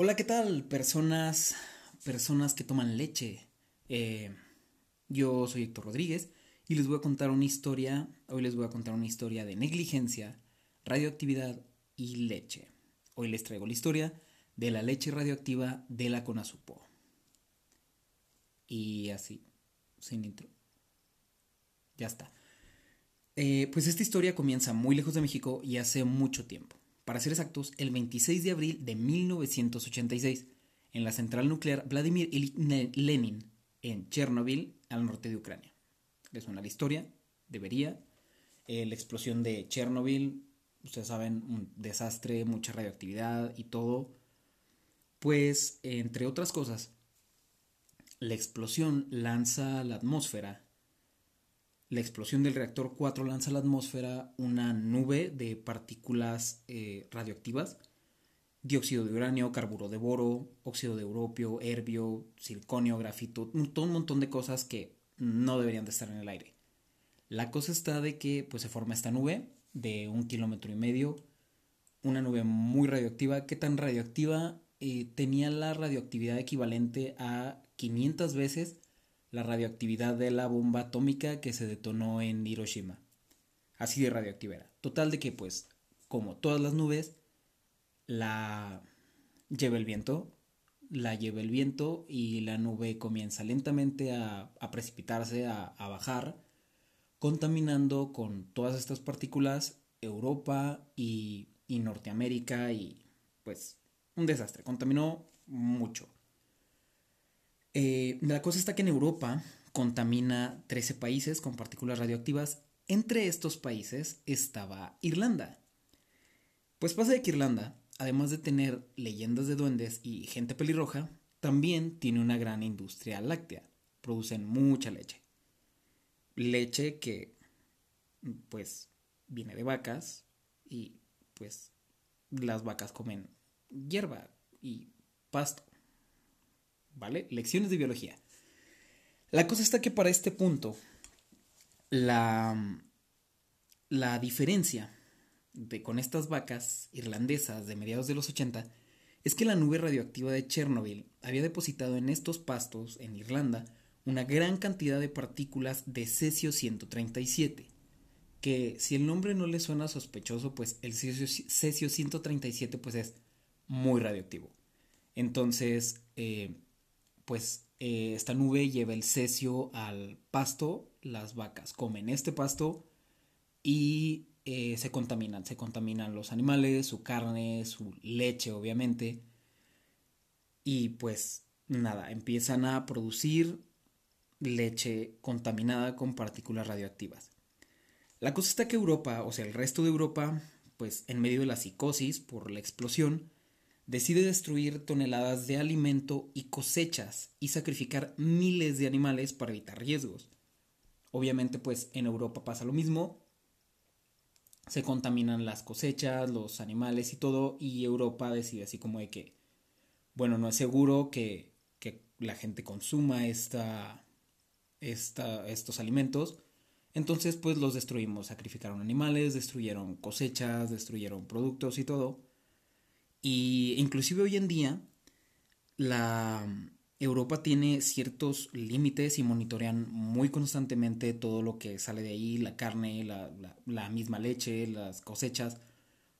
Hola, ¿qué tal? Personas, personas que toman leche. Eh, yo soy Héctor Rodríguez y les voy a contar una historia, hoy les voy a contar una historia de negligencia, radioactividad y leche. Hoy les traigo la historia de la leche radioactiva de la Conasupo. Y así, sin intro. Ya está. Eh, pues esta historia comienza muy lejos de México y hace mucho tiempo para ser exactos, el 26 de abril de 1986, en la central nuclear Vladimir Lenin, en Chernobyl, al norte de Ucrania. ¿Les suena la historia? Debería. Eh, la explosión de Chernobyl, ustedes saben, un desastre, mucha radioactividad y todo. Pues, entre otras cosas, la explosión lanza a la atmósfera la explosión del reactor 4 lanza a la atmósfera una nube de partículas eh, radioactivas, dióxido de uranio, carburo de boro, óxido de europio, herbio, circonio, grafito, un, todo un montón de cosas que no deberían de estar en el aire. La cosa está de que pues, se forma esta nube de un kilómetro y medio, una nube muy radioactiva. ¿Qué tan radioactiva? Eh, tenía la radioactividad equivalente a 500 veces la radioactividad de la bomba atómica que se detonó en Hiroshima. Así de radioactiva era. Total de que, pues, como todas las nubes, la lleva el viento, la lleva el viento y la nube comienza lentamente a, precipitarse, a, bajar, contaminando con todas estas partículas Europa y, y Norteamérica y pues un desastre, contaminó mucho. Eh, la cosa está que en Europa contamina 13 países con partículas radioactivas. Entre estos países estaba Irlanda. Pues pasa de que Irlanda, además de tener leyendas de duendes y gente pelirroja, también tiene una gran industria láctea. Producen mucha leche. Leche que, pues, viene de vacas y, pues, las vacas comen hierba y pasto. ¿Vale? Lecciones de biología. La cosa está que para este punto, la, la diferencia de, con estas vacas irlandesas de mediados de los 80 es que la nube radioactiva de Chernobyl había depositado en estos pastos en Irlanda una gran cantidad de partículas de cesio 137, que si el nombre no le suena sospechoso, pues el cesio, 137 pues es muy radioactivo. Entonces, eh, pues eh, esta nube lleva el cesio al pasto, las vacas comen este pasto y eh, se contaminan, se contaminan los animales, su carne, su leche obviamente y pues nada, empiezan a producir leche contaminada con partículas radioactivas. La cosa está que Europa, o sea, el resto de Europa, pues en medio de la psicosis por la explosión, decide destruir toneladas de alimento y cosechas y sacrificar miles de animales para evitar riesgos. Obviamente pues en Europa pasa lo mismo, se contaminan las cosechas, los animales y todo, y Europa decide así como de que, bueno, no es seguro que, que la gente consuma esta, esta, estos alimentos, entonces pues los destruimos, sacrificaron animales, destruyeron cosechas, destruyeron productos y todo, y inclusive hoy en día la Europa tiene ciertos límites y monitorean muy constantemente todo lo que sale de ahí, la carne, la, misma leche, las cosechas,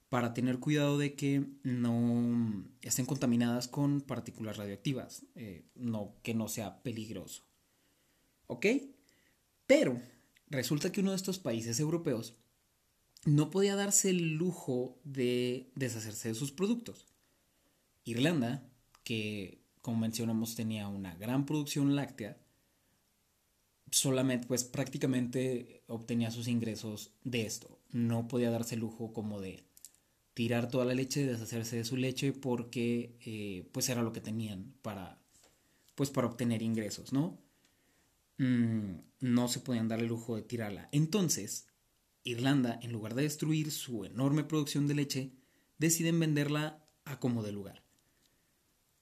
para tener cuidado de que no estén contaminadas con partículas radioactivas, eh, no, que no sea peligroso. ¿Ok? Pero resulta que uno de estos países europeos no podía darse el lujo de deshacerse de sus productos. Irlanda, que como mencionamos tenía una gran producción láctea, solamente pues prácticamente obtenía sus ingresos de esto. No podía darse el lujo como de tirar toda la leche, deshacerse de su leche porque eh, pues era lo que tenían para pues para obtener ingresos, ¿no? Mm, no se podían dar el lujo de tirarla. Entonces, Irlanda, en lugar de destruir su enorme producción de leche, deciden venderla a como de lugar.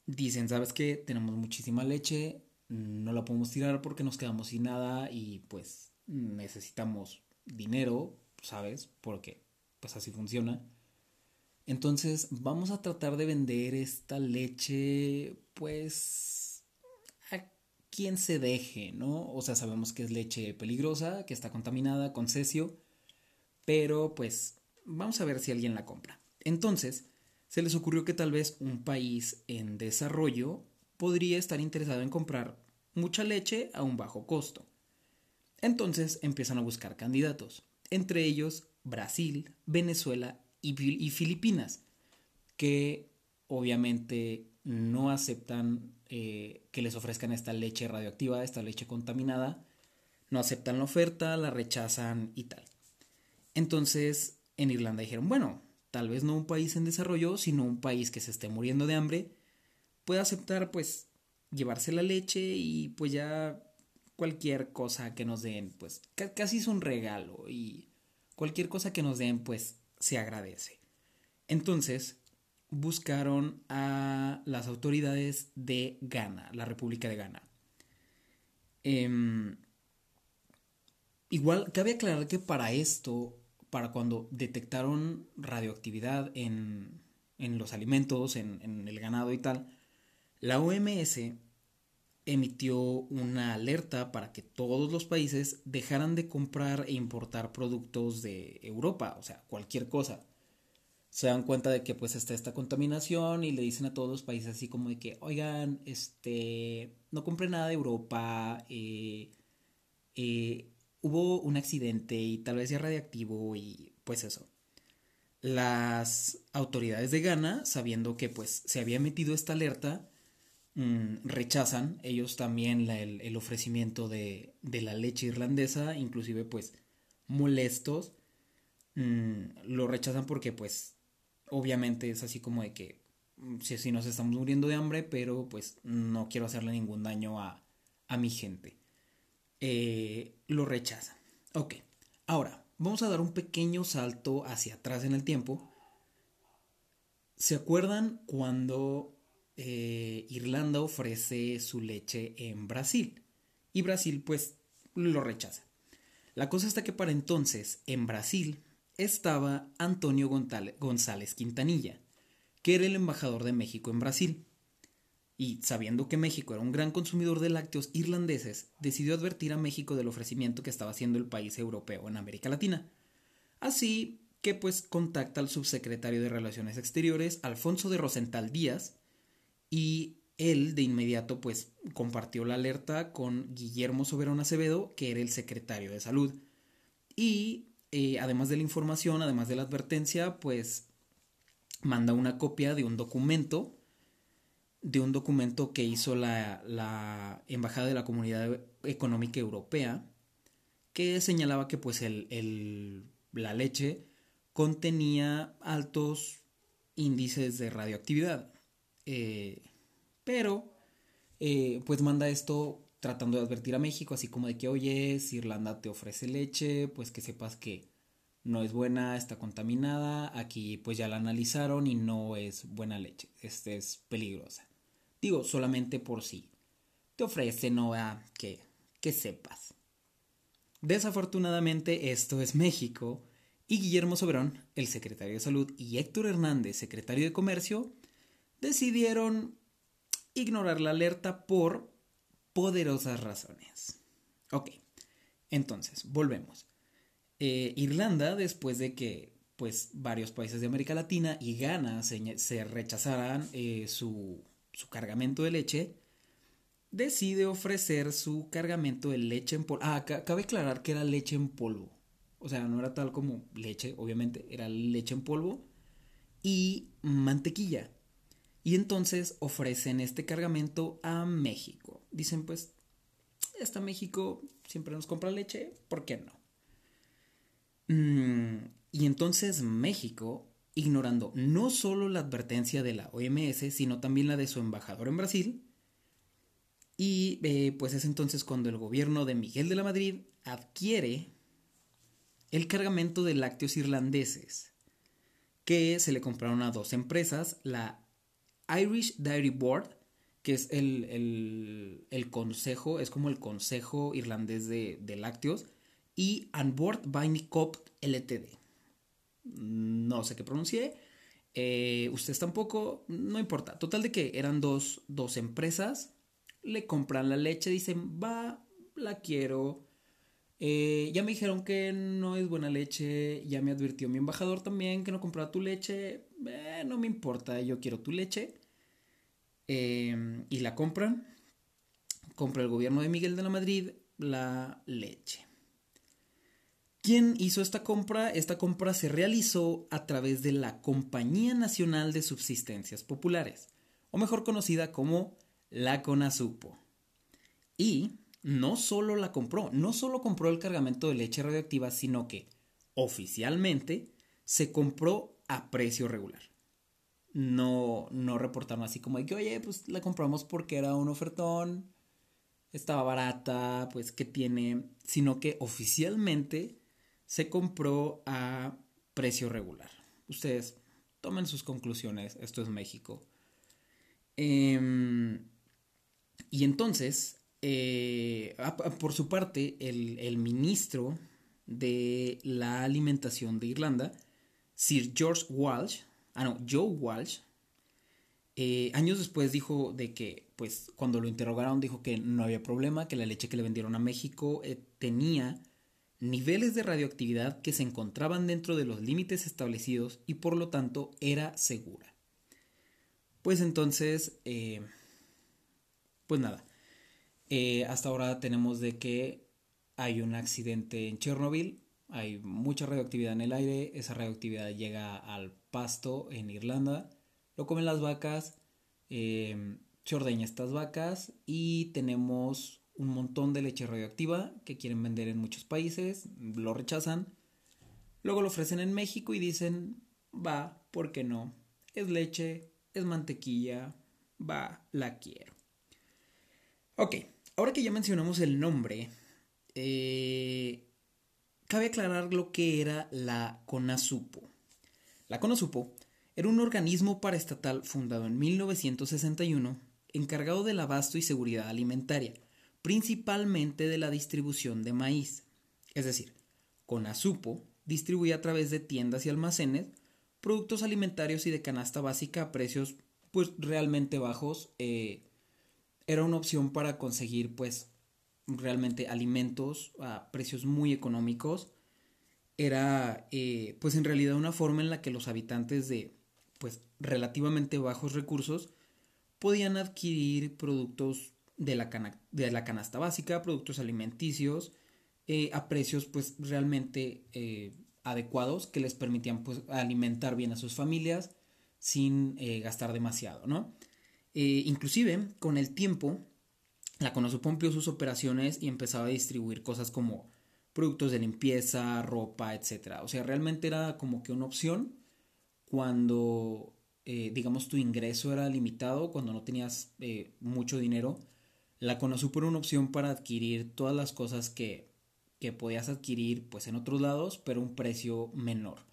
Dicen, ¿sabes qué? Tenemos muchísima leche, no la podemos tirar porque nos quedamos sin nada y pues necesitamos dinero, ¿sabes? Porque pues así funciona. Entonces vamos a tratar de vender esta leche pues a quien se deje, ¿no? O sea, sabemos que es leche peligrosa, que está contaminada con cesio, pero pues vamos a ver si alguien la compra. Entonces, se les ocurrió que tal vez un país en desarrollo podría estar interesado en comprar mucha leche a un bajo costo. Entonces empiezan a buscar candidatos, entre ellos Brasil, Venezuela y, Filipinas, que obviamente no aceptan eh, que les ofrezcan esta leche radioactiva, esta leche contaminada, no aceptan la oferta, la rechazan y tal. Entonces en Irlanda dijeron, bueno, tal vez no un país en desarrollo, sino un país que se esté muriendo de hambre, puede aceptar pues llevarse la leche y pues ya cualquier cosa que nos den, pues casi es un regalo y cualquier cosa que nos den pues se agradece. Entonces, buscaron a las autoridades de Ghana, la República de Ghana. Em, igual, cabe aclarar que para esto, para cuando detectaron radioactividad en, en los alimentos, en, en el ganado y tal, la OMS emitió una alerta para que todos los países dejaran de comprar e importar productos de Europa, o sea, cualquier cosa. Se dan cuenta de que pues está esta contaminación y le dicen a todos los países así como de que, oigan, este, no compren nada de Europa, eh, eh, hubo un accidente y tal vez sea radiactivo y pues eso. Las autoridades de Ghana, sabiendo que pues se había emitido esta alerta, Mm, rechazan ellos también el, ofrecimiento de, la leche irlandesa, inclusive pues molestos, mm, lo rechazan porque pues obviamente es así como de que mm, si así nos estamos muriendo de hambre, pero pues no quiero hacerle ningún daño a, mi gente. Eh, lo rechazan. Ok, ahora vamos a dar un pequeño salto hacia atrás en el tiempo. ¿Se acuerdan cuando eh, Irlanda ofrece su leche en Brasil y Brasil pues lo rechaza. La cosa está que para entonces en Brasil estaba Antonio González Quintanilla, que era el embajador de México en Brasil. Y sabiendo que México era un gran consumidor de lácteos irlandeses, decidió advertir a México del ofrecimiento que estaba haciendo el país europeo en América Latina. Así que pues contacta al subsecretario de Relaciones Exteriores, Alfonso de Rosenthal Díaz, y él de inmediato pues compartió la alerta con Guillermo Soberón Acevedo, que era el secretario de salud. Y eh, además de la información, además de la advertencia, pues manda una copia de un documento, de un documento que hizo la, la Embajada de la Comunidad Económica Europea, que señalaba que pues el, el, la leche contenía altos índices de radioactividad. Eh, pero, eh, pues manda esto tratando de advertir a México, así como de que, oye, si Irlanda te ofrece leche, pues que sepas que no es buena, está contaminada, aquí pues ya la analizaron y no es buena leche, este es peligrosa. Digo, solamente por si te ofrece, no a que, que sepas. Desafortunadamente esto es México y Guillermo Soberón, el secretario de Salud, y Héctor Hernández, secretario de Comercio, decidieron ignorar la alerta por poderosas razones. Ok, entonces, volvemos. Eh, Irlanda, después de que pues varios países de América Latina y Ghana se, rechazaran eh, su, su, cargamento de leche, decide ofrecer su cargamento de leche en polvo. Ah, cabe aclarar que era leche en polvo. O sea, no era tal como leche, obviamente, era leche en polvo y mantequilla. Y entonces ofrecen este cargamento a México. Dicen, pues, esta México siempre nos compra leche, ¿por qué no? Mm, y entonces México, ignorando no solo la advertencia de la OMS, sino también la de su embajador en Brasil, y eh, pues es entonces cuando el gobierno de Miguel de la Madrid adquiere el cargamento de lácteos irlandeses, que se le compraron a dos empresas, la Irish Dairy Board, que es el, consejo, es como el consejo irlandés de, lácteos, y Board by Cop Ltd. No sé qué pronuncié. Eh, ustedes tampoco, no importa. Total de que eran dos, dos empresas, le compran la leche, dicen, va, la quiero. Eh, ya me dijeron que no es buena leche, ya me advirtió mi embajador también que no compraba tu leche, eh, no me importa, yo quiero tu leche. y la compran. Compra el gobierno de Miguel de la Madrid la leche. ¿Quién hizo esta compra? Esta compra se realizó a través de la Compañía Nacional de Subsistencias Populares, o mejor conocida como la CONASUPO. Y no solo la compró, no solo compró el cargamento de leche radioactiva, sino que oficialmente se compró a precio regular. No, no reportaron así como de que, oye, pues la compramos porque era un ofertón, estaba barata, pues que tiene, sino que oficialmente se compró a precio regular. Ustedes tomen sus conclusiones, esto es México. Em, y entonces, eh, por su parte, el, el, ministro de la alimentación de Irlanda, Sir George Walsh, ah no, Joe Walsh, eh, años después dijo de que, pues, cuando lo interrogaron, dijo que no había problema, que la leche que le vendieron a México eh, tenía niveles de radioactividad que se encontraban dentro de los límites establecidos y por lo tanto era segura. Pues entonces, eh, pues nada, hasta ahora tenemos de que hay un accidente en Chernobyl, hay mucha radioactividad en el aire, esa radioactividad llega al pasto en Irlanda, lo comen las vacas, eh, se ordeña estas vacas y tenemos un montón de leche radioactiva que quieren vender en muchos países, lo rechazan, luego lo ofrecen en México y dicen, va, ¿por qué no? Es leche, es mantequilla, va, la quiero. Ok, ahora que ya mencionamos el nombre, eh, cabe aclarar lo que era la CONASUPO. La CONASUPO era un organismo paraestatal fundado en 1961 encargado del abasto y seguridad alimentaria, principalmente de la distribución de maíz. Es decir, CONASUPO distribuía a través de tiendas y almacenes productos alimentarios y de canasta básica a precios pues realmente bajos. Eh, era una opción para conseguir pues realmente alimentos a precios muy económicos. Era eh, pues en realidad una forma en la que los habitantes de pues relativamente bajos recursos podían adquirir productos de la, de la canasta básica, productos alimenticios, eh, a precios pues realmente eh, adecuados que les permitían pues alimentar bien a sus familias sin eh, gastar demasiado, ¿no? inclusive con el tiempo la Conosupo amplió sus operaciones y empezaba a distribuir cosas como productos de limpieza, ropa, etc. O sea, realmente era como que una opción cuando, digamos, tu ingreso era limitado, cuando no tenías mucho dinero, la Conasupo era una opción para adquirir todas las cosas que, que podías adquirir pues en otros lados, pero un precio menor.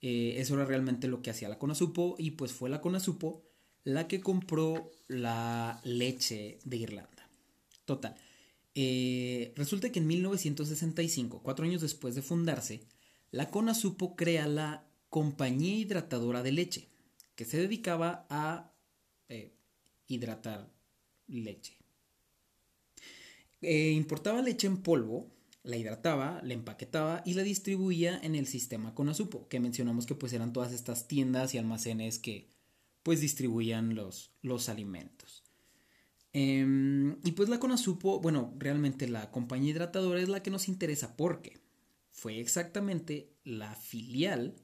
Eh, eso era realmente lo que hacía la Conasupo y pues fue la Conasupo la que compró la leche de Irlanda. Total. resulta que en 1965, cuatro años después de fundarse, la Conasupo crea la compañía hidratadora de leche, que se dedicaba a eh, hidratar leche. Eh, importaba leche en polvo, la hidrataba, la empaquetaba y la distribuía en el sistema Conasupo, que mencionamos que pues eran todas estas tiendas y almacenes que pues distribuían los, los alimentos. Em, y pues la Conasupo, bueno, realmente la compañía hidratadora es la que nos interesa porque fue exactamente la filial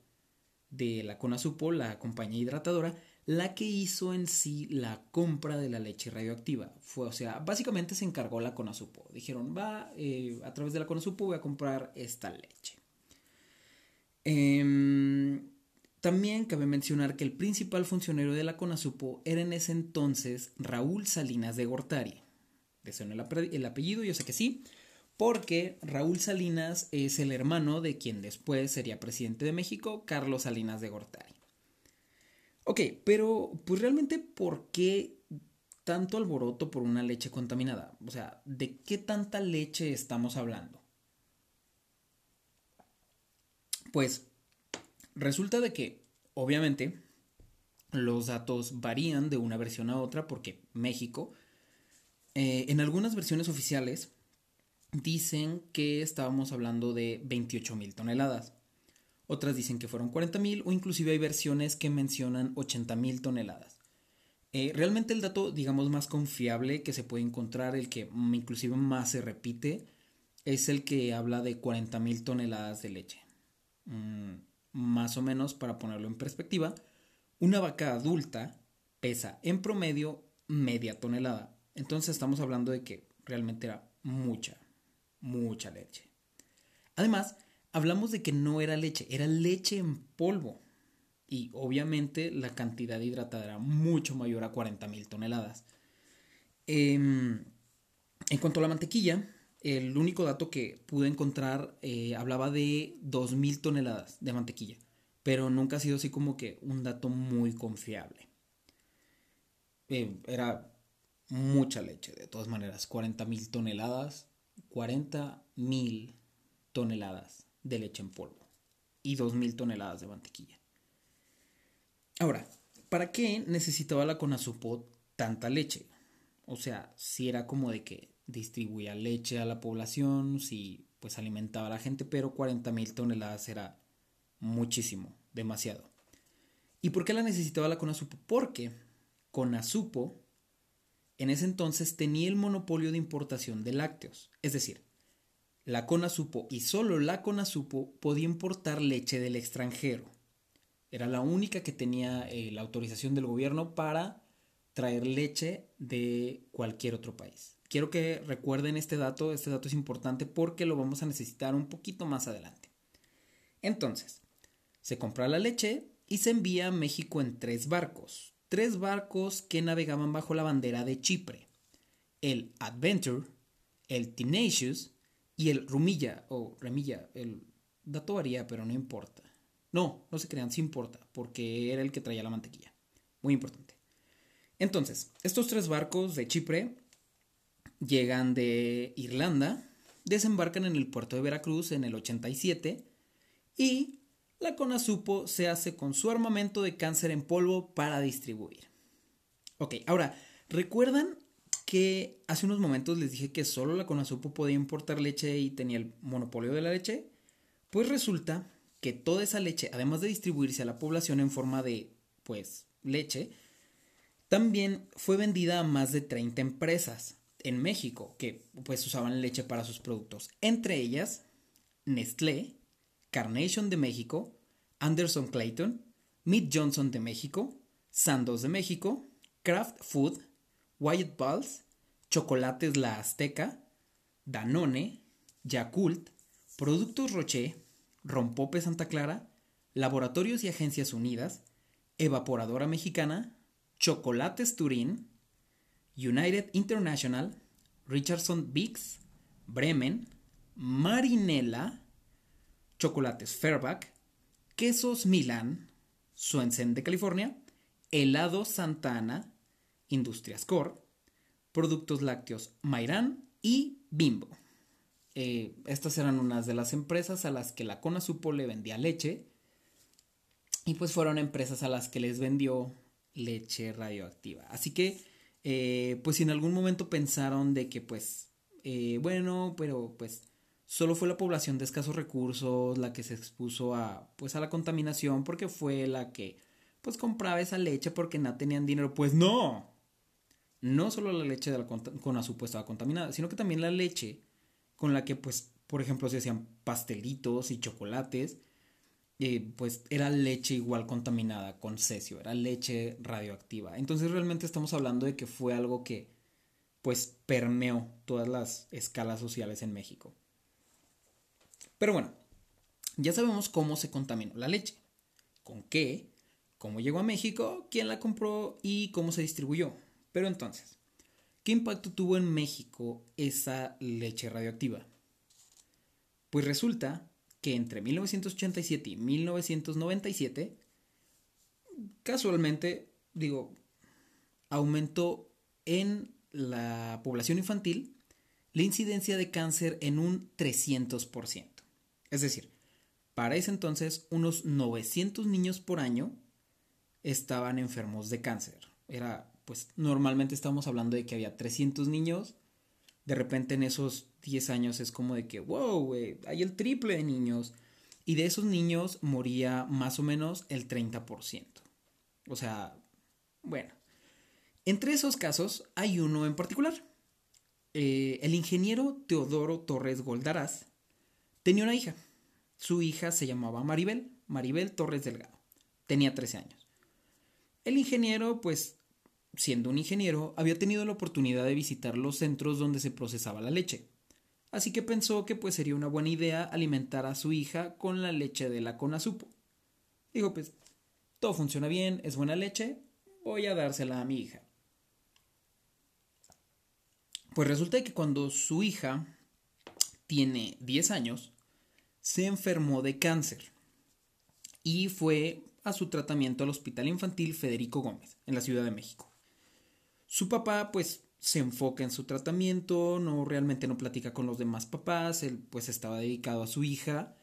de la Conasupo, la compañía hidratadora, la que hizo en sí la compra de la leche radioactiva. Fue, o sea, básicamente se encargó la Conasupo. Dijeron, va, eh, a través de la Conasupo voy a comprar esta leche. Em, también cabe mencionar que el principal funcionario de la Conasupo era en ese entonces Raúl Salinas de Gortari. ¿De el, el apellido? Yo sé que sí porque Raúl Salinas es el hermano de quien después sería presidente de México, Carlos Salinas de Gortari. Ok, pero pues realmente, ¿por qué tanto alboroto por una leche contaminada? O sea, ¿de qué tanta leche estamos hablando? Pues resulta de que, obviamente, Los datos varían de una versión a otra porque México, eh, en algunas versiones oficiales, dicen que estábamos hablando de 28 mil toneladas. Otras dicen que fueron 40 mil o inclusive hay versiones que mencionan 80 mil toneladas. Eh, realmente el dato, digamos, más confiable que se puede encontrar, el que inclusive más se repite, es el que habla de 40 mil toneladas de leche. Mm, más o menos, para ponerlo en perspectiva, una vaca adulta pesa en promedio media tonelada. Entonces estamos hablando de que realmente era mucha, mucha leche. Además, hablamos de que no era leche, era leche en polvo. Y obviamente la cantidad hidratada era mucho mayor a 40.000 toneladas. Em, en cuanto a la mantequilla, el único dato que pude encontrar eh, hablaba de 2.000 toneladas de mantequilla, pero nunca ha sido así como que un dato muy confiable. Eh, era mucha leche, de todas maneras, 40.000 toneladas, 40.000 toneladas de leche en polvo y 2.000 toneladas de mantequilla. Ahora, ¿para qué necesitaba la Conasupo tanta leche? O sea, si era como de que distribuía leche a la población, si pues alimentaba a la gente, pero 40 mil toneladas era muchísimo, demasiado. ¿Y por qué la necesitaba la Conasupo? Porque Conasupo en ese entonces tenía el monopolio de importación de lácteos. Es decir, la Conasupo y solo la Conasupo podía importar leche del extranjero. Era la única que tenía eh, la autorización del gobierno para traer leche de cualquier otro país. Quiero que recuerden este dato, este dato es importante porque lo vamos a necesitar un poquito más adelante. Entonces, se compra la leche y se envía a México en tres barcos, tres barcos que navegaban bajo la bandera de Chipre, el Adventure, el Tenacious y el Rumilla o Remilla, el dato varía pero no importa. No, no se crean, sí importa, porque era el que traía la mantequilla. Muy importante. Entonces, estos tres barcos de Chipre llegan de Irlanda, desembarcan en el puerto de Veracruz en el 87 y la CONASUPO se hace con su armamento de cáncer en polvo para distribuir. Ok, ahora, ¿recuerdan que hace unos momentos les dije que solo la CONASUPO podía importar leche y tenía el monopolio de la leche? Pues resulta que toda esa leche, además de distribuirse a la población en forma de, pues, leche, también fue vendida a más de 30 empresas en México que, pues, usaban leche para sus productos. Entre ellas, Nestlé, Carnation de México, Anderson Clayton, Mead Johnson de México, Sandos de México, Kraft Food, Wyatt Balls, Chocolates La Azteca, Danone, Yakult, Productos Rocher, Rompope Santa Clara, Laboratorios y Agencias Unidas, Evaporadora Mexicana, Chocolates Turín, United International, Richardson Biggs, Bremen, Marinela, Chocolates Fairback, Quesos Milan, Swensen de California, Helado Santa Ana, Industrias Core, Productos Lácteos Mairán y Bimbo. Eh, estas eran unas de las empresas a las que la Conasupo le vendía leche y pues fueron empresas a las que les vendió leche radioactiva. Así que, eh, pues en algún momento pensaron de que pues, eh, bueno, pero pues solo fue la población de escasos recursos la que se expuso a pues a la contaminación porque fue la que pues compraba esa leche porque no tenían dinero, pues no. No solo la leche de la Conasupo estaba contaminada, sino que también la leche con la que, pues, por ejemplo, se hacían pastelitos y chocolates, eh, pues era leche igual contaminada con cesio, era leche radioactiva. Entonces realmente estamos hablando de que fue algo que, pues, permeó todas las escalas sociales en México. Pero bueno, ya sabemos cómo se contaminó la leche, con qué, cómo llegó a México, quién la compró y cómo se distribuyó. Pero entonces, ¿Qué impacto tuvo en México esa leche radioactiva? Pues resulta que entre 1987 y 1997, casualmente, digo, aumentó en la población infantil la incidencia de cáncer en un 300%. Es decir, para ese entonces unos 900 niños por año estaban enfermos de cáncer. Era, pues, normalmente estamos hablando de que había 300 niños. De repente en esos 10 años es como de que, wow, hay el triple de niños. Y de esos niños moría más o menos el 30%. O sea, bueno. Entre esos casos hay uno en particular. Eh, el ingeniero Teodoro Torres Goldaraz tenía una hija. Su hija se llamaba Maribel, Maribel Torres Delgado. Tenía 13 años. El ingeniero, pues, siendo un ingeniero, había tenido la oportunidad de visitar los centros donde se procesaba la leche así que pensó que pues sería una buena idea alimentar a su hija con la leche de la Conasupo. Dijo, pues, todo funciona bien, es buena leche, voy a dársela a mi hija. Pues resulta que cuando su hija tiene 10 años, se enfermó de cáncer y fue a su tratamiento al Hospital Infantil Federico Gómez, en la Ciudad de México. Su papá, pues, se enfoca en su tratamiento, no realmente no platica con los demás papás, él pues estaba dedicado a su hija.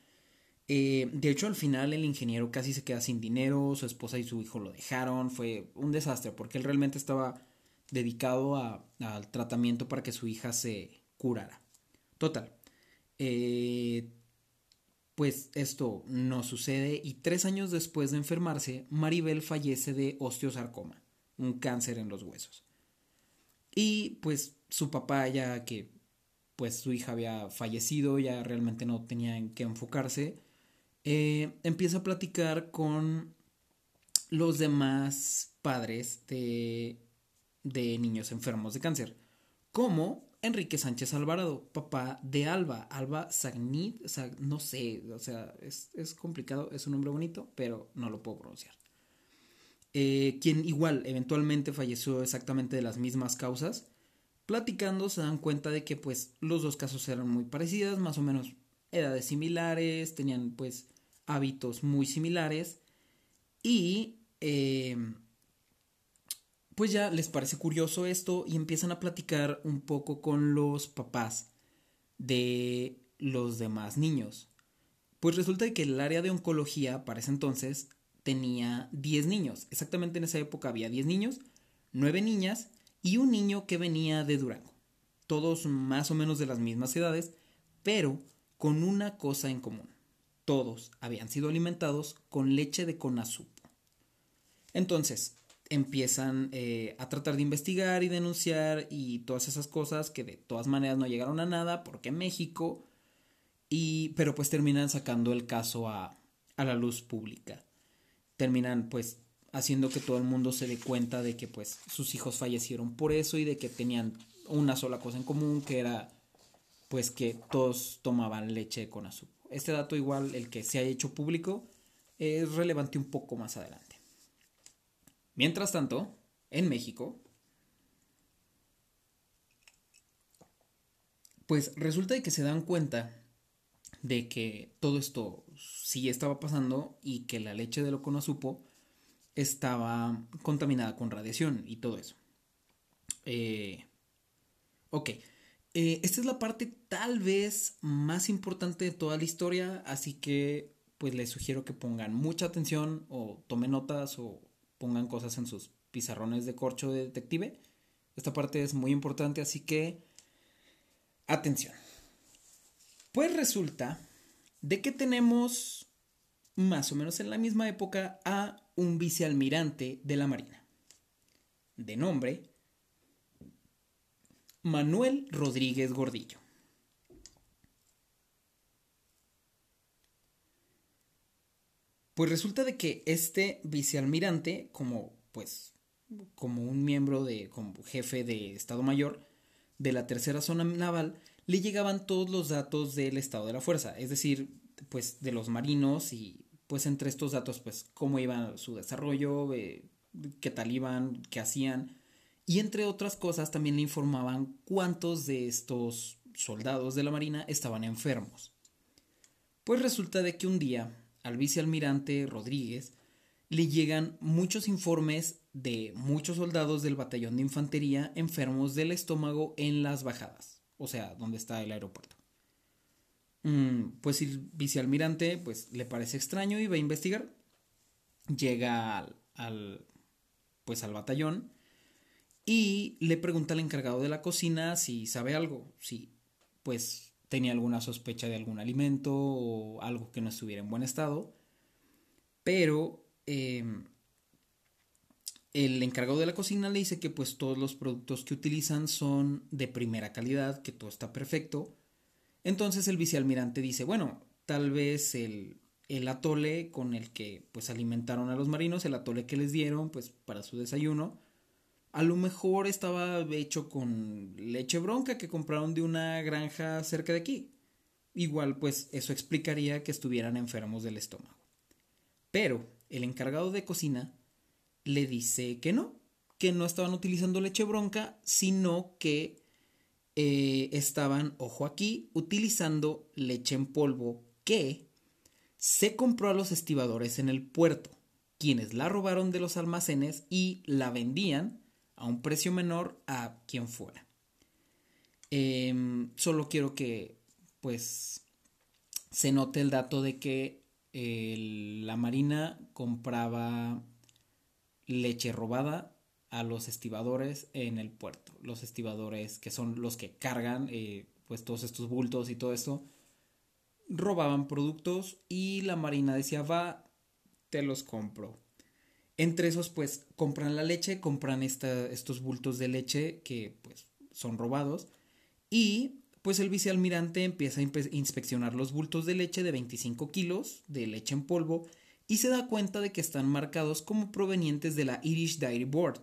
Eh, de hecho, al final el ingeniero casi se queda sin dinero, su esposa y su hijo lo dejaron, fue un desastre porque él realmente estaba dedicado al tratamiento para que su hija se curara. Total. Eh, pues esto no sucede y tres años después de enfermarse, Maribel fallece de osteosarcoma, un cáncer en los huesos. Y pues su papá ya que pues su hija había fallecido, ya realmente no tenía en qué enfocarse, eh, empieza a platicar con los demás padres de, de niños enfermos de cáncer, como Enrique Sánchez Alvarado, papá de Alba, Alba Sagnit, no sé, o sea, es, es complicado, es un nombre bonito, pero no lo puedo pronunciar. Eh, quien igual eventualmente falleció exactamente de las mismas causas. Platicando se dan cuenta de que pues los dos casos eran muy parecidas, más o menos edades similares, tenían pues hábitos muy similares y eh, pues ya les parece curioso esto y empiezan a platicar un poco con los papás de los demás niños. Pues resulta que el área de oncología para ese entonces tenía 10 niños. Exactamente en esa época había 10 niños, 9 niñas y un niño que venía de Durango. Todos más o menos de las mismas edades, pero con una cosa en común. Todos habían sido alimentados con leche de conazupo. Entonces, empiezan eh, a tratar de investigar y denunciar y todas esas cosas que de todas maneras no llegaron a nada porque México y pero pues terminan sacando el caso a, a la luz pública terminan pues haciendo que todo el mundo se dé cuenta de que pues sus hijos fallecieron por eso y de que tenían una sola cosa en común que era pues que todos tomaban leche con azúcar. Este dato igual el que se ha hecho público es relevante un poco más adelante. Mientras tanto, en México, pues resulta de que se dan cuenta de que todo esto sí estaba pasando y que la leche de supo estaba contaminada con radiación y todo eso. Eh, ok, eh, esta es la parte tal vez más importante de toda la historia, así que pues les sugiero que pongan mucha atención o tomen notas o pongan cosas en sus pizarrones de corcho de detective. Esta parte es muy importante, así que atención. Pues resulta de que tenemos más o menos en la misma época a un vicealmirante de la Marina, de nombre Manuel Rodríguez Gordillo. Pues resulta de que este vicealmirante, como pues como un miembro de como jefe de Estado Mayor de la tercera zona naval, le llegaban todos los datos del estado de la fuerza, es decir, pues de los marinos y pues entre estos datos pues cómo iba su desarrollo, eh, qué tal iban, qué hacían y entre otras cosas también le informaban cuántos de estos soldados de la marina estaban enfermos. Pues resulta de que un día al vicealmirante Rodríguez le llegan muchos informes de muchos soldados del batallón de infantería enfermos del estómago en las bajadas o sea, donde está el aeropuerto. Mm, pues el vicealmirante pues le parece extraño y va a investigar. Llega al, pues al batallón y le pregunta al encargado de la cocina si sabe algo, si pues tenía alguna sospecha de algún alimento o algo que no estuviera en buen estado, pero em, el encargado de la cocina le dice que pues todos los productos que utilizan son de primera calidad, que todo está perfecto. Entonces el vicealmirante dice, bueno, tal vez el, el atole con el que pues alimentaron a los marinos, el atole que les dieron pues para su desayuno, a lo mejor estaba hecho con leche bronca que compraron de una granja cerca de aquí. Igual pues eso explicaría que estuvieran enfermos del estómago. Pero el encargado de cocina le dice que no, que no estaban utilizando leche bronca, sino que eh, estaban, ojo aquí, utilizando leche en polvo que se compró a los estibadores en el puerto, quienes la robaron de los almacenes y la vendían a un precio menor a quien fuera. Em, solo quiero que, pues, se note el dato de que la Marina compraba leche robada a los estibadores en el puerto. Los estibadores que son los que cargan eh, pues todos estos bultos y todo esto, robaban productos y la marina decía va, te los compro. Entre esos pues compran la leche, compran estos bultos de leche que pues son robados y pues el vicealmirante empieza a inspeccionar los bultos de leche de 25 kilos de leche en polvo y se da cuenta de que están marcados como provenientes de la Irish Dairy Board.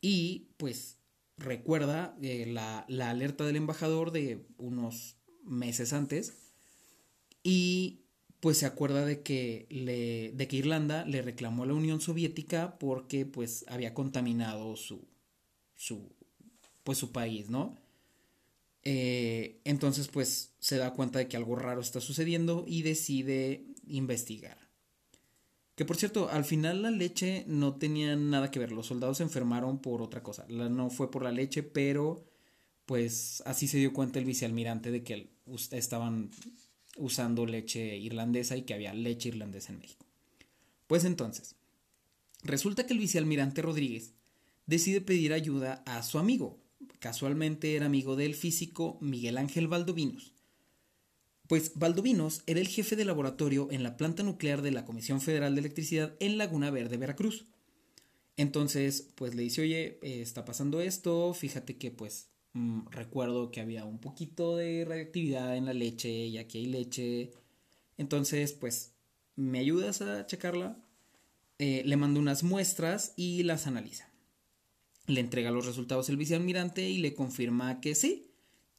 Y pues recuerda eh, la, alerta del embajador de unos meses antes y pues se acuerda de que, le, de que Irlanda le reclamó a la Unión Soviética porque pues había contaminado su, su, pues, su país, ¿no? Eh, entonces pues se da cuenta de que algo raro está sucediendo y decide investigar. Que por cierto, al final la leche no tenía nada que ver. Los soldados se enfermaron por otra cosa. no fue por la leche, pero pues así se dio cuenta el vicealmirante de que estaban usando leche irlandesa y que había leche irlandesa en México. Pues entonces, resulta que el vicealmirante Rodríguez decide pedir ayuda a su amigo. Casualmente era amigo del físico Miguel Ángel Valdovinos, pues Valdovinos era el jefe de laboratorio en la planta nuclear de la Comisión Federal de Electricidad en Laguna Verde, Veracruz. Entonces, pues le dice, oye, eh, está pasando esto, fíjate que pues mm, recuerdo que había un poquito de radioactividad en la leche y aquí hay leche. Entonces, pues, ¿me ayudas a checarla? Eh, le mando unas muestras y las analiza. Le entrega los resultados el vicealmirante y le confirma que sí,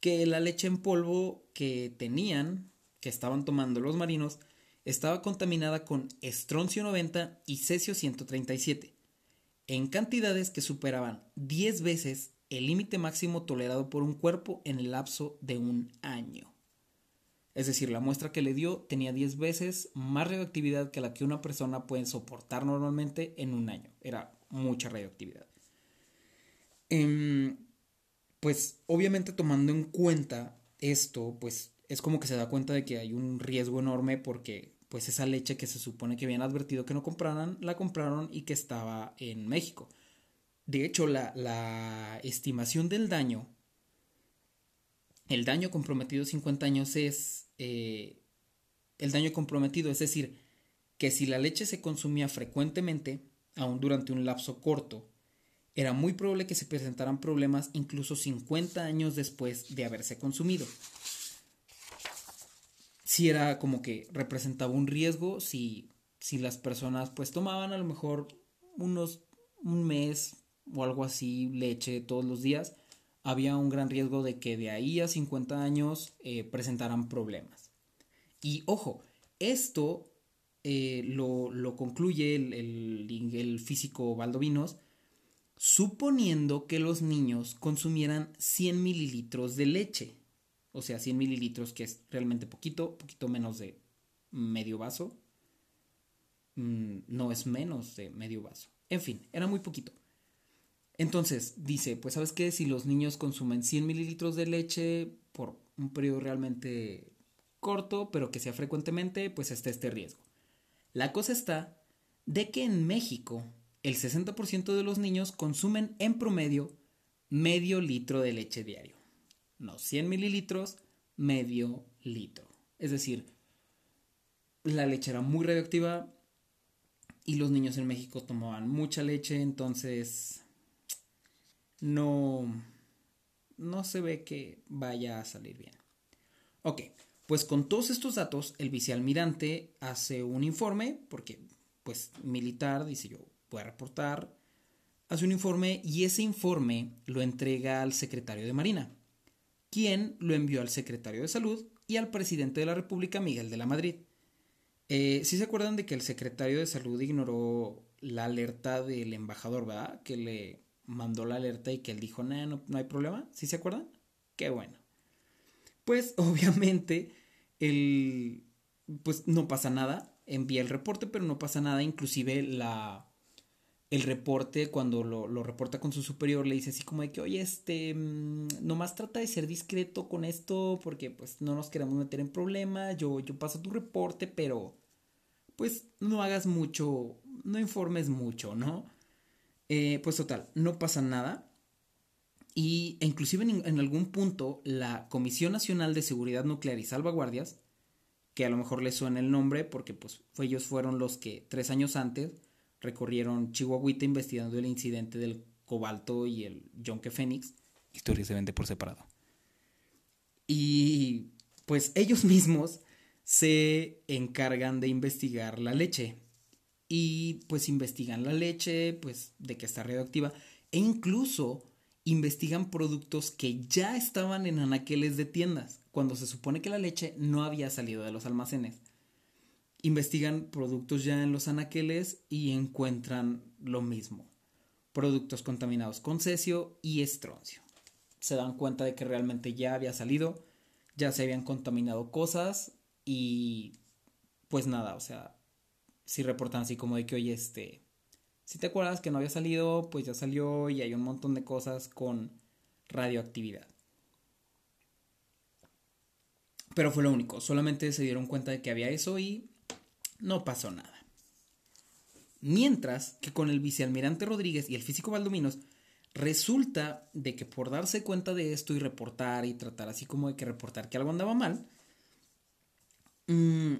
que la leche en polvo que tenían, que estaban tomando los marinos, estaba contaminada con estroncio 90 y cesio 137, en cantidades que superaban 10 veces el límite máximo tolerado por un cuerpo en el lapso de un año. Es decir, la muestra que le dio tenía 10 veces más radioactividad que la que una persona puede soportar normalmente en un año. Era mucha radioactividad. Em, pues obviamente tomando en cuenta esto, pues es como que se da cuenta de que hay un riesgo enorme porque pues esa leche que se supone que habían advertido que no compraran, la compraron y que estaba en México. De hecho, la, estimación del daño, el daño comprometido 50 años es eh, el daño comprometido, es decir, que si la leche se consumía frecuentemente, aún durante un lapso corto, era muy probable que se presentaran problemas incluso 50 años después de haberse consumido. Si era como que representaba un riesgo, si, si las personas pues tomaban a lo mejor unos un mes o algo así leche todos los días, había un gran riesgo de que de ahí a 50 años eh, presentaran problemas. Y ojo, esto eh, lo, concluye el, el, el físico Valdovinos suponiendo que los niños consumieran 100 mililitros de leche. O sea, 100 mililitros, que es realmente poquito, poquito menos de medio vaso. Mm, no es menos de medio vaso. En fin, era muy poquito. Entonces, dice, pues sabes qué, si los niños consumen 100 mililitros de leche por un periodo realmente corto, pero que sea frecuentemente, pues está este riesgo. La cosa está de que en México el 60% de los niños consumen en promedio medio litro de leche diario. No 100 mililitros, medio litro. Es decir, la leche era muy radioactiva y los niños en México tomaban mucha leche, entonces no, no se ve que vaya a salir bien. Ok, pues con todos estos datos, el vicealmirante hace un informe, porque pues militar, dice yo, a reportar, hace un informe y ese informe lo entrega al secretario de Marina, quien lo envió al secretario de Salud y al presidente de la República, Miguel de la Madrid. Eh, ¿Sí se acuerdan de que el secretario de Salud ignoró la alerta del embajador, verdad? Que le mandó la alerta y que él dijo, no, no hay problema. ¿Sí se acuerdan? Qué bueno. Pues obviamente, el, pues no pasa nada. Envía el reporte, pero no pasa nada. Inclusive la, el reporte, cuando lo, lo, reporta con su superior, le dice así como de que, oye, este, mm, nomás trata de ser discreto con esto porque pues no nos queremos meter en problemas. Yo, yo paso tu reporte, pero pues no hagas mucho, no informes mucho, ¿no? Eh, pues total, no pasa nada. Y e inclusive en, algún punto la Comisión Nacional de Seguridad Nuclear y Salvaguardias, que a lo mejor les suena el nombre porque pues ellos fueron los que tres años antes recorrieron Chihuahuita investigando el incidente del cobalto y el Yonke Fénix. Historia se vende por separado. Y pues ellos mismos se encargan de investigar la leche. Y pues investigan la leche, pues de que está radioactiva. E incluso investigan productos que ya estaban en anaqueles de tiendas, cuando se supone que la leche no había salido de los almacenes. Investigan productos ya en los anaqueles y encuentran lo mismo. Productos contaminados con cesio y estroncio. Se dan cuenta de que realmente ya había salido, ya se habían contaminado cosas y pues nada, o sea, si reportan así como de que, oye, este, si te acuerdas que no había salido, pues ya salió y hay un montón de cosas con radioactividad. Pero fue lo único, solamente se dieron cuenta de que había eso y no pasó nada. Mientras que con el vicealmirante Rodríguez y el físico Valdominos, resulta de que por darse cuenta de esto y reportar y tratar así como de que reportar que algo andaba mal, Mm,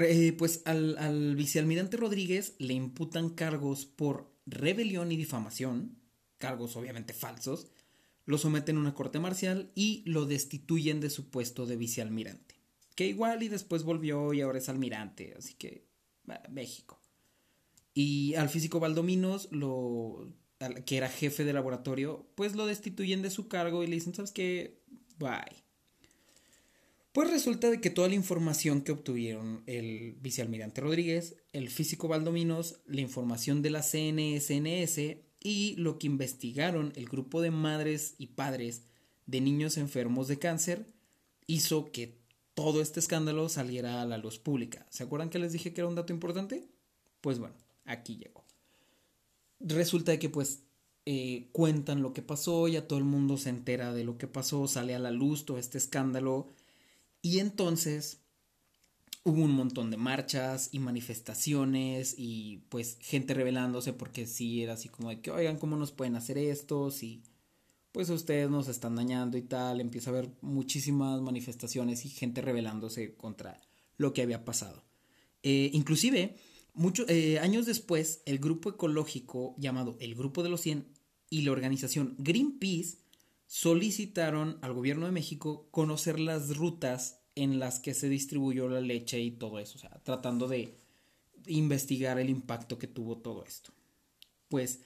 eh, pues al, vicealmirante Rodríguez le imputan cargos por rebelión y difamación, cargos obviamente falsos, lo someten a una corte marcial y lo destituyen de su puesto de vicealmirante. Que igual y después volvió y ahora es almirante, así que México. Y al físico Valdominos, lo, que era jefe de laboratorio, pues lo destituyen de su cargo y le dicen, ¿sabes qué? Bye. Pues resulta de que toda la información que obtuvieron el vicealmirante Rodríguez, el físico Valdominos, la información de la CNSNS y lo que investigaron el grupo de madres y padres de niños enfermos de cáncer hizo que todo este escándalo saliera a la luz pública. ¿Se acuerdan que les dije que era un dato importante? Pues bueno, aquí llegó. Resulta que pues eh, cuentan lo que pasó, ya todo el mundo se entera de lo que pasó, sale a la luz todo este escándalo y entonces hubo un montón de marchas y manifestaciones y pues gente rebelándose porque sí era así como de que, oigan, ¿cómo nos pueden hacer esto? Si pues ustedes nos están dañando y tal. Empieza a haber muchísimas manifestaciones y gente rebelándose contra lo que había pasado. Eh, inclusive, muchos eh, años después, el grupo ecológico llamado el Grupo de los 100 y la organización Greenpeace solicitaron al gobierno de México conocer las rutas en las que se distribuyó la leche y todo eso, o sea, tratando de investigar el impacto que tuvo todo esto. Pues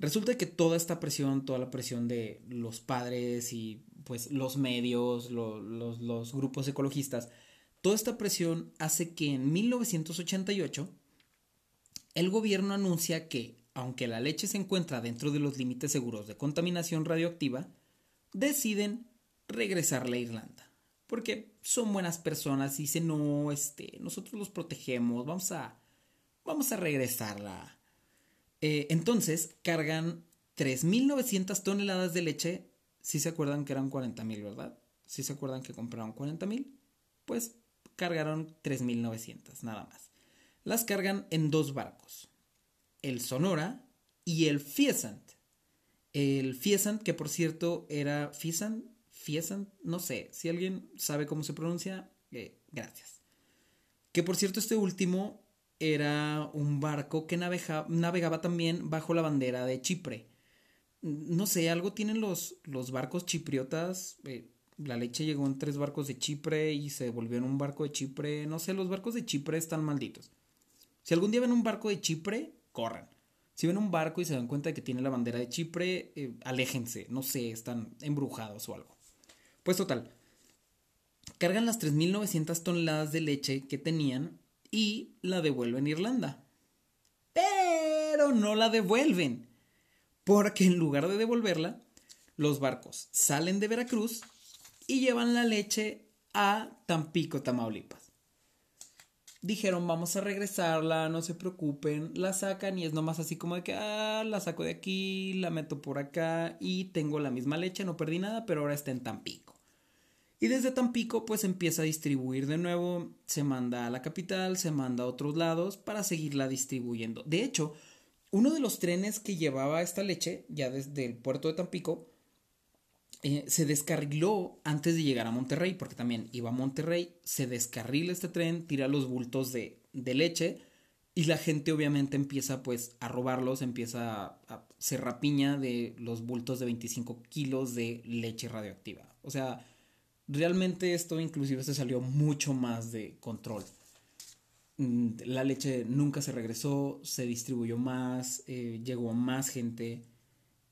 resulta que toda esta presión, toda la presión de los padres y pues los medios, los, los grupos ecologistas, toda esta presión hace que en 1988 el gobierno anuncia que, aunque la leche se encuentra dentro de los límites seguros de contaminación radioactiva, deciden regresarle a Irlanda. Porque son buenas personas y dicen, no, este, nosotros los protegemos, vamos a, vamos a regresarla. Eh, entonces cargan 3.900 toneladas de leche. Si se acuerdan que eran 40.000, ¿verdad? Si se acuerdan que compraron 40.000, pues cargaron 3.900, nada más. Las cargan en dos barcos. el Sonora y el Fiesant. El Fiesant, que por cierto era Fiesant, Fiesant, no sé, si alguien sabe cómo se pronuncia, eh, gracias. Que por cierto este último era un barco que navegaba también bajo la bandera de Chipre. No sé, algo tienen los, los barcos chipriotas. Eh, la leche llegó en tres barcos de Chipre y se volvió en un barco de Chipre. No sé, los barcos de Chipre están malditos. Si algún día ven un barco de Chipre, corran. Si ven un barco y se dan cuenta de que tiene la bandera de Chipre, eh, aléjense. No sé, están embrujados o algo. Pues total. Cargan las 3.900 toneladas de leche que tenían y la devuelven a Irlanda. Pero no la devuelven. Porque en lugar de devolverla, los barcos salen de Veracruz y llevan la leche a Tampico, Tamaulipas dijeron vamos a regresarla, no se preocupen, la sacan y es nomás así como de que, ah, la saco de aquí, la meto por acá y tengo la misma leche, no perdí nada, pero ahora está en Tampico. Y desde Tampico pues empieza a distribuir de nuevo, se manda a la capital, se manda a otros lados para seguirla distribuyendo. De hecho, uno de los trenes que llevaba esta leche, ya desde el puerto de Tampico, eh, se descarriló antes de llegar a Monterrey, porque también iba a Monterrey, se descarrila este tren, tira los bultos de, leche y la gente obviamente empieza pues a robarlos, empieza a, a rapiña de los bultos de 25 kilos de leche radioactiva. O sea, realmente esto inclusive se salió mucho más de control. Mm, la leche nunca se regresó, se distribuyó más, eh, llegó a más gente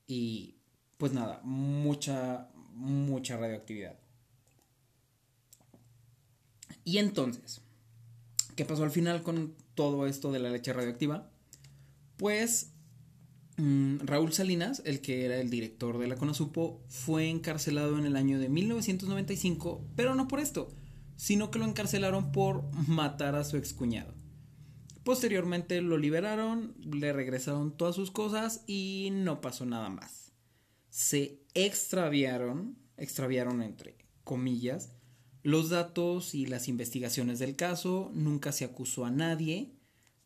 y pues nada, mucha, mucha radioactividad. Y entonces, ¿qué pasó al final con todo esto de la leche radioactiva? Pues mm, Raúl Salinas, el que era el director de la CONASUPO, fue encarcelado en el año de 1995, pero no por esto, sino que lo encarcelaron por matar a su excuñado. Posteriormente lo liberaron, le regresaron todas sus cosas y no pasó nada más se extraviaron, extraviaron entre comillas, los datos y las investigaciones del caso, nunca se acusó a nadie,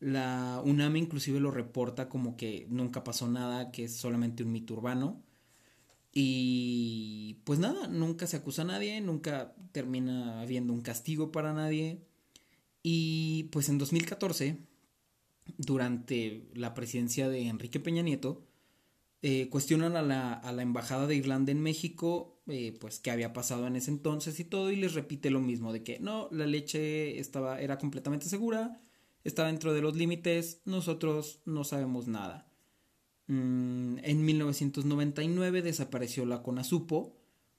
la UNAM inclusive lo reporta como que nunca pasó nada, que es solamente un mito urbano. Y pues nada, nunca se acusa a nadie, nunca termina habiendo un castigo para nadie. Y pues en 2014, durante la presidencia de Enrique Peña Nieto, eh, cuestionan a la, a la, embajada de Irlanda en México, eh, pues qué había pasado en ese entonces y todo, y les repite lo mismo, de que no, la leche estaba, era completamente segura, estaba dentro de los límites, nosotros no sabemos nada. Mm, en 1999 desapareció la CONASUPO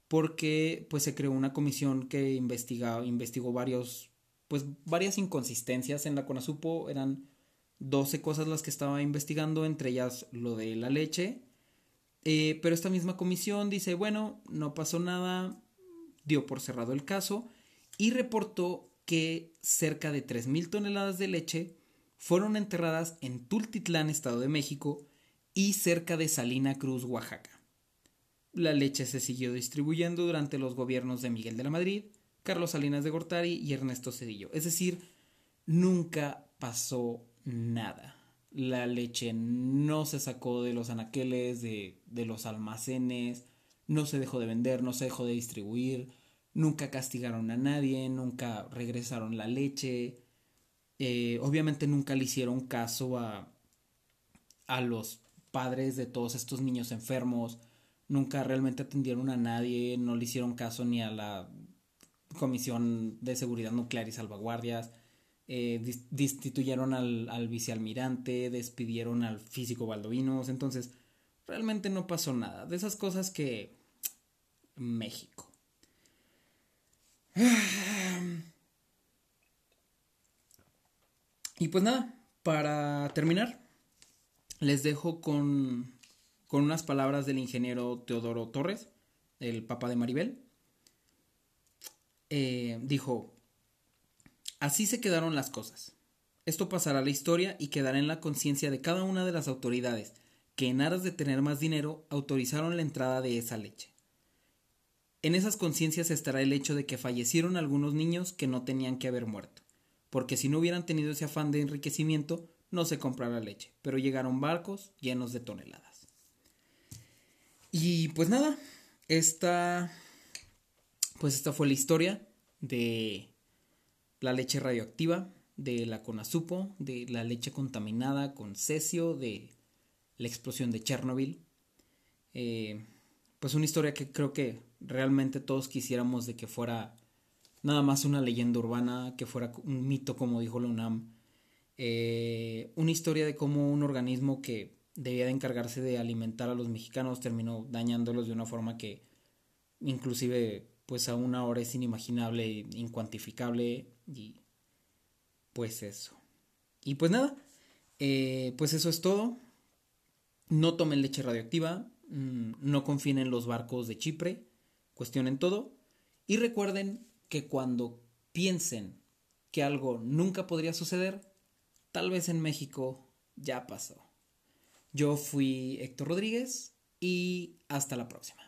porque pues se creó una comisión que investigó, investigó varios, pues varias inconsistencias en la CONASUPO, eran 12 cosas las que estaba investigando, entre ellas lo de la leche, eh, pero esta misma comisión dice, bueno, no pasó nada, dio por cerrado el caso y reportó que cerca de 3.000 toneladas de leche fueron enterradas en Tultitlán, Estado de México, y cerca de Salina Cruz, Oaxaca. La leche se siguió distribuyendo durante los gobiernos de Miguel de la Madrid, Carlos Salinas de Gortari y Ernesto Cedillo. Es decir, nunca pasó nada la leche no se sacó de los anaqueles, de, los almacenes, no se dejó de vender, no se dejó de distribuir, nunca castigaron a nadie, nunca regresaron la leche, eh, obviamente nunca le hicieron caso a, a los padres de todos estos niños enfermos, nunca realmente atendieron a nadie, no le hicieron caso ni a la Comisión de Seguridad Nuclear y Salvaguardias, eh, destituyeron al, al, vicealmirante, despidieron al físico Baldovinos, entonces realmente no pasó nada. De esas cosas que... México. Y pues nada, para terminar, les dejo con, con unas palabras del ingeniero Teodoro Torres, el papá de Maribel. Eh, dijo, Así se quedaron las cosas. Esto pasará a la historia y quedará en la conciencia de cada una de las autoridades que en aras de tener más dinero autorizaron la entrada de esa leche. En esas conciencias estará el hecho de que fallecieron algunos niños que no tenían que haber muerto, porque si no hubieran tenido ese afán de enriquecimiento, no se comprara leche, pero llegaron barcos llenos de toneladas. Y pues nada, esta pues esta fue la historia de la leche radioactiva, de la Conasupo, de la leche contaminada con cesio, de la explosión de Chernobyl. Eh, pues una historia que creo que realmente todos quisiéramos de que fuera nada más una leyenda urbana, que fuera un mito como dijo la UNAM. Eh, una historia de cómo un organismo que debía de encargarse de alimentar a los mexicanos terminó dañándolos de una forma que inclusive pues aún ahora es inimaginable, incuantificable y pues eso. Y pues nada, eh, pues eso es todo. No tomen leche radioactiva, mm, no confíen en los barcos de Chipre, cuestionen todo y recuerden que cuando piensen que algo nunca podría suceder, tal vez en México ya pasó. Yo fui Héctor Rodríguez y hasta la próxima.